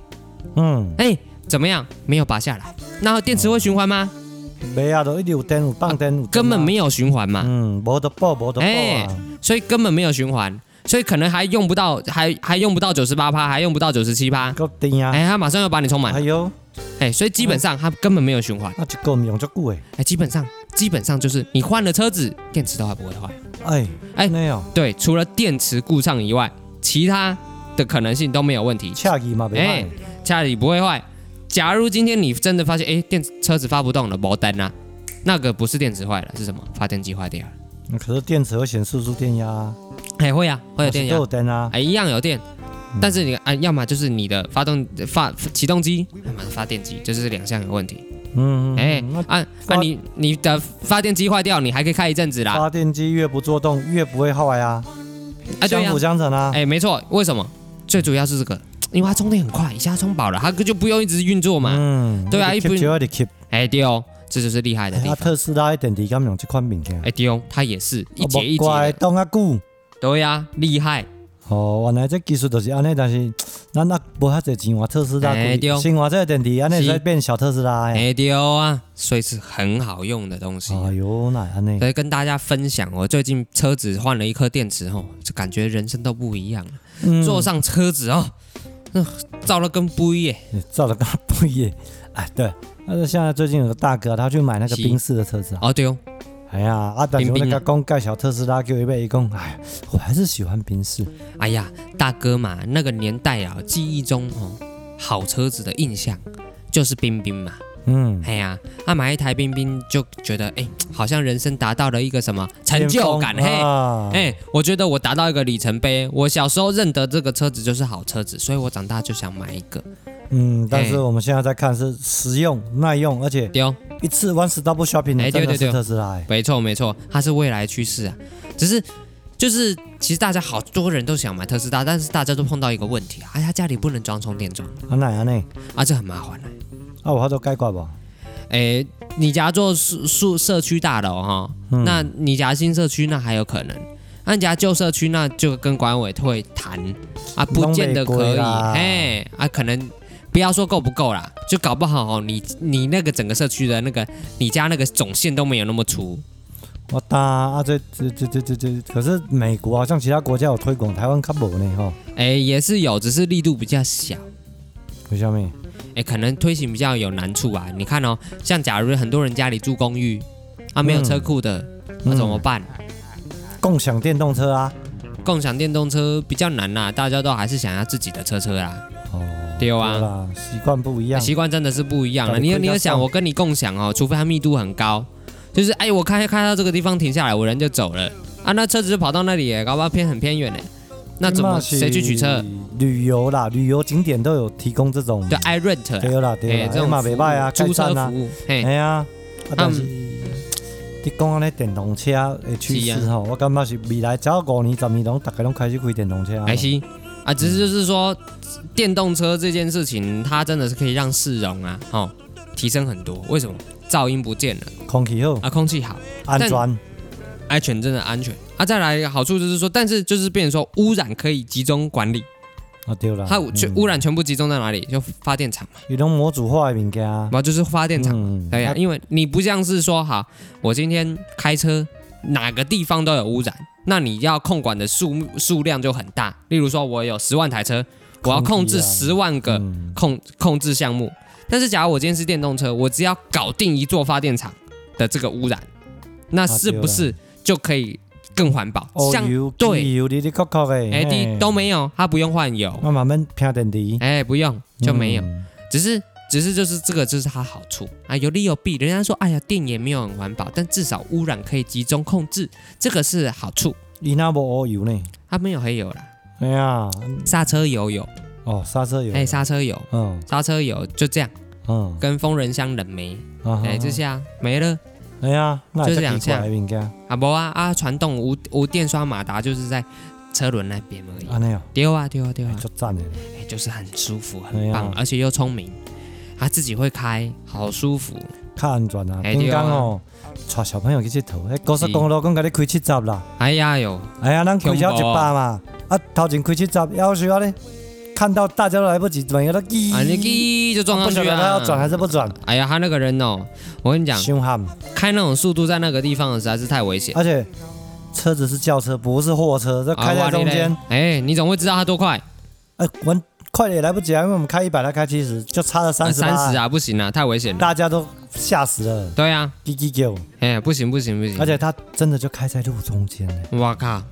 嗯，哎，怎么样？没有拔下来，那电池会循环吗？没啊，都一直有电，有放电，根本没有循环嘛。嗯，没得爆，没得报。哎，所以根本没有循环，所以可能还用不到，还还用不到九十八趴，还用不到九十七趴。够电啊！哎，他马上要把你充满。哎呦，哎，所以基本上他根本没有循环。那就够用就够哎。哎，基本上。基本上就是你换了车子，电池都还不会坏。哎哎，没有。对，除了电池故障以外，其他的可能性都没有问题。恰吉嘛，哎，恰吉不会坏。假如今天你真的发现，哎，电车子发不动了，没电啊，那个不是电池坏了，是什么？发电机坏掉了。可是电池会显示出电压。哎，会啊，会有电压。有电啊。哎，一样有电。但是你啊，要么就是你的发动发启动机，要么是发电机，就是两项有问题。嗯，哎，啊啊，你你的发电机坏掉，你还可以开一阵子啦。发电机越不做动，越不会坏啊。啊，相辅相成啊。哎，没错，为什么？最主要是这个，因为它充电很快，一下充饱了，它就不用一直运作嘛。嗯，对啊，一不哎对哦，这就是厉害的地方。特斯拉的电池敢用这款物件？哎对哦，它也是一节一节。动啊久。对呀，厉害。哦，原来这技术就是安尼，但是 咱那无遐侪钱，换特斯拉贵，新换这个电池安尼才变小特斯拉。哎对啊，所以是很好用的东西。哎呦，那安尼。所以跟大家分享，我最近车子换了一颗电池，吼，就感觉人生都不一样了。嗯、坐上车子哦，那，照了跟不一样，照了跟不一样。哎，对，但是现在最近有个大哥，他去买那个宾士的车子啊。哦，对哦。哎呀，啊！但是我那个讲介绍特斯拉，给我一杯一讲，哎，我还是喜欢宾士。哎呀，大哥嘛，那个年代啊，记忆中哦，好车子的印象就是冰冰嘛。嗯，哎呀，他、啊、买一台冰冰就觉得，哎，好像人生达到了一个什么成就感，嘿，哎，我觉得我达到一个里程碑。我小时候认得这个车子就是好车子，所以我长大就想买一个。嗯，但是我们现在在看是实用、耐用，而且丢一次 one stop shopping，哎，对对对，特斯拉，没错没错，它是未来趋势啊。只是就是其实大家好多人都想买特斯拉，但是大家都碰到一个问题啊，哎呀，家里不能装充电桩，很难啊呢，啊，这很麻烦呢。啊，我好多改挂吧？哎，你家做宿宿社区大楼哈，那你家新社区那还有可能，那你家旧社区那就跟管委会谈。啊，不见得可以，哎，啊，可能。不要说够不够啦，就搞不好哦，你你那个整个社区的那个你家那个总线都没有那么粗。我打啊，这这这这这这，可是美国好像其他国家有推广，台湾可没呢哈。哎，也是有，只是力度比较小。为什么？哎，可能推行比较有难处啊。你看哦，像假如很多人家里住公寓，啊没有车库的，那、嗯、怎么办？共享电动车啊？共享电动车比较难呐、啊，大家都还是想要自己的车车啦。哦。对啊，习惯不一样，习惯真的是不一样了。你你要想，我跟你共享哦，除非它密度很高，就是哎，我开开到这个地方停下来，我人就走了啊，那车子就跑到那里，搞不好偏很偏远呢。那怎么谁去取车？旅游啦，旅游景点都有提供这种，对，iRent，对啦，对啦，这种嘛没办啊，租车服务，哎呀，但是你讲那电动车的趋势哈，我感觉是未来只要五年、十年，拢大家拢开始开电动车。还是啊，只是就是说。电动车这件事情，它真的是可以让市容啊，哦，提升很多。为什么？噪音不见了，空气好啊，空气好，安全，安全真的安全啊。再来一个好处就是说，但是就是变成说污染可以集中管理啊，对了，它全污染全部集中在哪里？就发电厂嘛。有种模组化的物件啊，就是发电厂，对呀，因为你不像是说，好，我今天开车哪个地方都有污染，那你要控管的数数量就很大。例如说，我有十万台车。我要控制十万个控控制项目，但是假如我今天是电动车，我只要搞定一座发电厂的这个污染，那是不是就可以更环保。像对，哎，滴都没有，它不用换油。哎，不用就没有，只是只是就是这个就是它好处啊，有利有弊。人家说，哎呀，电也没有很环保，但至少污染可以集中控制，这个是好处。你那不黑油呢？它没有黑油啦。哎呀，刹车油有。哦，刹车油。哎，刹车油。嗯，刹车油就这样。嗯，跟丰仁乡冷媒。哎，这下没了。哎呀，就是两下。啊不啊啊！传动无无电刷马达就是在车轮那边而已。啊那有。丢啊丢啊丢啊！就赞的。哎，就是很舒服，很棒，而且又聪明，他自己会开，好舒服。较安全啊！刚刚哦，带小朋友去佚佗，喺高速公路讲甲你开七十啦。哎呀哟，哎呀，咱开小一百嘛，啊头前开七十，要需要咧，看到大家都来不及转，有得滴，啊就撞上去了。他要转还是不转？哎呀，他那个人哦，我跟你讲，开那种速度在那个地方实在是太危险。而且车子是轿车，不是货车，这开在中间。哎，你总会知道他多快？哎，我。快点也来不及啊！因为我们开一百，他开七十，就差了三十。三十啊，不行啊，太危险了，大家都吓死了。对啊，滴滴叫，哎，不行不行不行！而且他真的就开在路中间呢。我靠，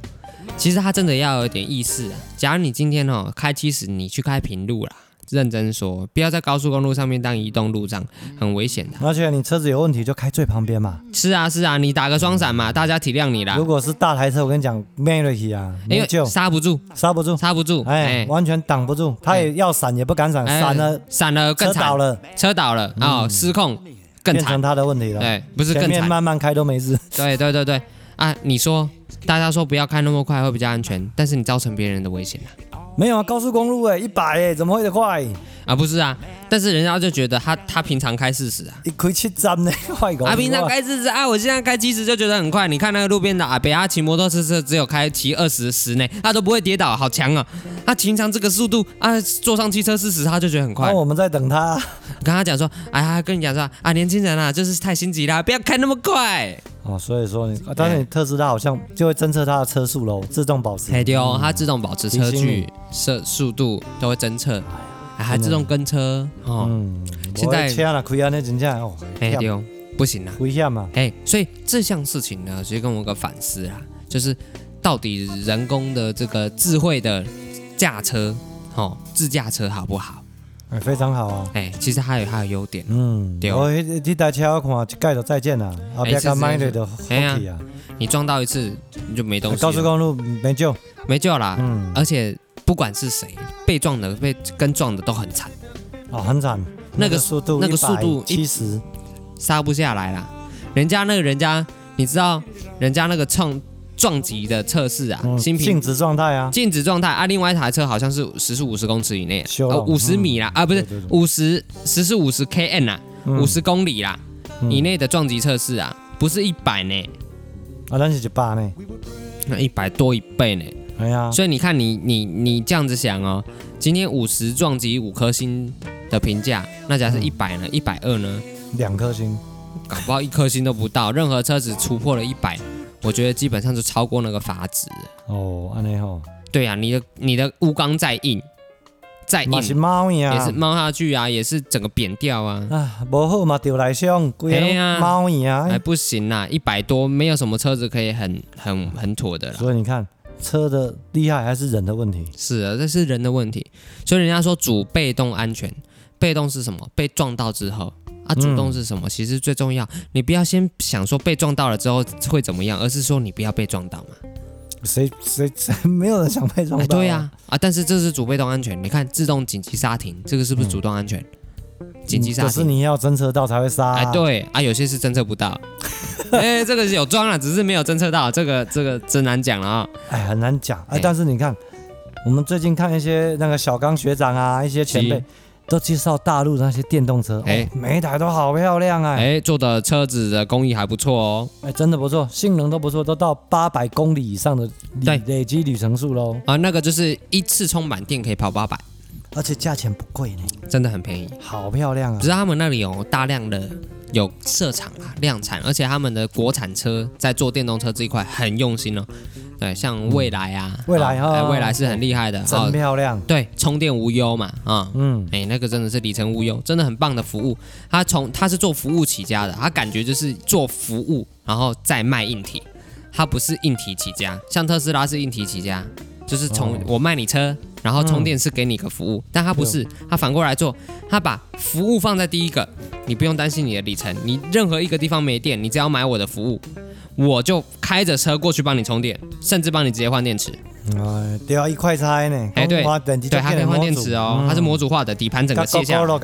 其实他真的要有点意识啊。假如你今天哦开七十，你去开平路啦。认真说，不要在高速公路上面当移动路障，很危险的。而且你车子有问题就开最旁边嘛。是啊是啊，你打个双闪嘛，大家体谅你啦。如果是大台车，我跟你讲，没问题啊，因为就刹不住，刹不住，刹不住，哎，完全挡不住，他也要闪也不敢闪，闪了闪了更惨，车倒了，车倒了啊，失控更惨，变成他的问题了。对，不是更惨，前面慢慢开都没事。对对对对，啊，你说大家说不要开那么快会比较安全，但是你造成别人的危险了。没有啊，高速公路哎，一百哎，怎么会得快？啊？不是啊，但是人家就觉得他他平常开四十啊，一开七站呢，快狗啊，平常开四十啊，我现在开七十就觉得很快。你看那个路边的阿北，他骑摩托车车只有开骑二十十呢，他都不会跌倒，好强啊！他平常这个速度啊，坐上汽车四十他就觉得很快。那我们在等他，跟他讲说，哎呀，跟你讲说啊，年轻人啊，就是太心急了，不要开那么快。哦，所以说你，但是你特斯拉好像就会侦测它的车速喽，自动保持。对哦，它自动保持车距、设速度都会侦测，还自动跟车哦。嗯，现在车了亏啊，那真正哦，哎对哦，不行了，危险嘛。哎，所以这项事情呢，其实跟我个反思啊，就是到底人工的这个智慧的驾车，哦，自驾车好不好？哎，非常好啊！哎，其实还有它的优点。嗯，对。我这台车我看一盖就再见了，啊，别个买了就放弃啊。你撞到一次你就没东西。高速公路没救，没救啦。嗯。而且不管是谁被撞的、被跟撞的都很惨。哦，很惨。那个速度，那个速度七十，刹不下来啦。人家那个人家，你知道，人家那个撞。撞击的测试啊，新品静止状态啊，静止状态啊。另外一台车好像是时速五十公尺以内，呃，五十米啦，啊，不是五十时速五十 km 啊，五十公里啦以内的撞击测试啊，不是一百呢，啊，那是一百呢，那一百多一倍呢。哎呀，所以你看你你你这样子想哦，今天五十撞击五颗星的评价，那假设一百呢，一百二呢，两颗星，搞不好一颗星都不到，任何车子突破了一百。我觉得基本上就超过那个阀值哦，安内吼，对呀、啊，你的你的钨钢再硬，再硬也是猫下去啊，也是整个扁掉啊。啊，不好嘛，丢来凶，贵啊，猫一样，还不行啊，一百多，没有什么车子可以很很很妥的了。所以你看，车的厉害还是人的问题？是啊，这是人的问题。所以人家说主被动安全，被动是什么？被撞到之后。啊，主动是什么？其实最重要，你不要先想说被撞到了之后会怎么样，而是说你不要被撞到嘛。谁谁谁 没有人想被撞到？对呀，啊，但是这是主被动安全。你看自动紧急刹停，这个是不是主动安全？紧急刹停。可是你要侦测到才会刹。哎，对啊，有些是侦测不到。哎，这个是有装了，只是没有侦测到。这个这个真难讲了啊。哎，很难讲。哎，但是你看，我们最近看一些那个小刚学长啊，一些前辈。都介绍大陆那些电动车，哎，每一台都好漂亮啊！哎，做的车子的工艺还不错哦，哎，真的不错，性能都不错，都到八百公里以上的累累积里程数喽。啊，那个就是一次充满电可以跑八百，而且价钱不贵呢，真的很便宜，好漂亮啊！只是他们那里有大量的有设厂啊，量产，而且他们的国产车在做电动车这一块很用心哦。对，像蔚来啊，蔚来啊，蔚来是很厉害的，真漂亮。对，充电无忧嘛，啊，嗯，哎，那个真的是里程无忧，真的很棒的服务。他从他是做服务起家的，他感觉就是做服务，然后再卖硬体，他不是硬体起家，像特斯拉是硬体起家，就是从、哦、我卖你车，然后充电是给你个服务，嗯、但他不是，他反过来做，他把服务放在第一个，你不用担心你的里程，你任何一个地方没电，你只要买我的服务，我就开着车过去帮你充电，甚至帮你直接换电池。哎，对啊，一块拆呢。哎，对，对，还可以换电池哦，嗯、它是模组化的，底盘整个卸下来，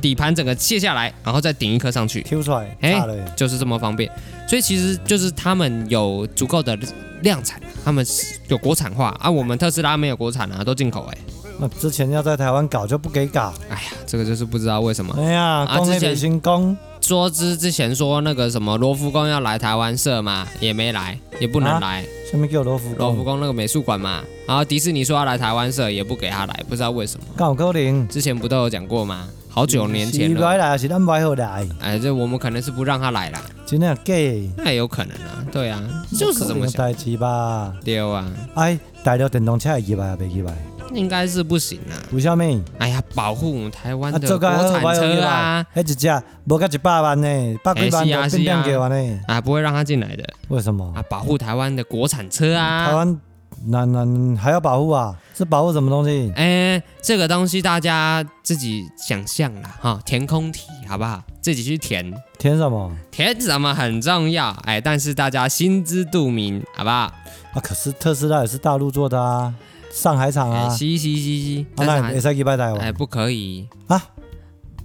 底盘整个卸下来，然后再顶一颗上去，挑出来，哎，就是这么方便。所以其实就是他们有足够的量产，他们有国产化啊，我们特斯拉没有国产啊，都进口哎。那之前要在台湾搞就不给搞，哎呀，这个就是不知道为什么。哎呀，啊，之前新工说之之前说那个什么罗浮宫要来台湾设嘛，也没来，也不能来。啊下面叫罗浮宫罗浮宫那个美术馆嘛，然后迪士尼说要来台湾设，也不给他来，不知道为什么。高高龄之前不都有讲过吗？好久年前了。来是咱买好来。哎，这我们可能是不让他来啦。真的假？那也有可能啊，对啊，就是这么想。代志吧。对啊。哎，带了电动车会去买啊？没去买？应该是不行啊。为什么？哎呀，保护台湾的国产车啊。还一架无个一百万呢，百几万都变变给完呢。啊，不会让他进来的。为什么？啊，保护台湾的国产车啊。台湾那那还要保护啊？是保护什么东西？哎，这个东西大家自己想象啦，哈，填空题好不好？自己去填。填什么？填什么很重要，哎，但是大家心知肚明，好不好？啊，可是特斯拉也是大陆做的啊。上海厂啊，嘻嘻嘻嘻，那也是几百台哎，不可以啊！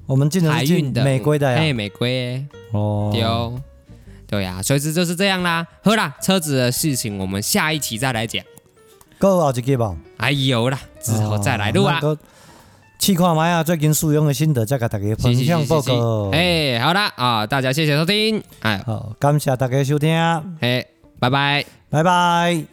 我们进的是进美规的呀，哎，美规哦，丢，对呀，所以这就是这样啦。好啦，车子的事情我们下一期再来讲。够好几个吧？哎有啦，之后再来录啊。试看麦啊，最近使用的心得再给大家分享报告。哎，好啦，啊，大家谢谢收听，哎，好，感谢大家收听，哎，拜拜，拜拜。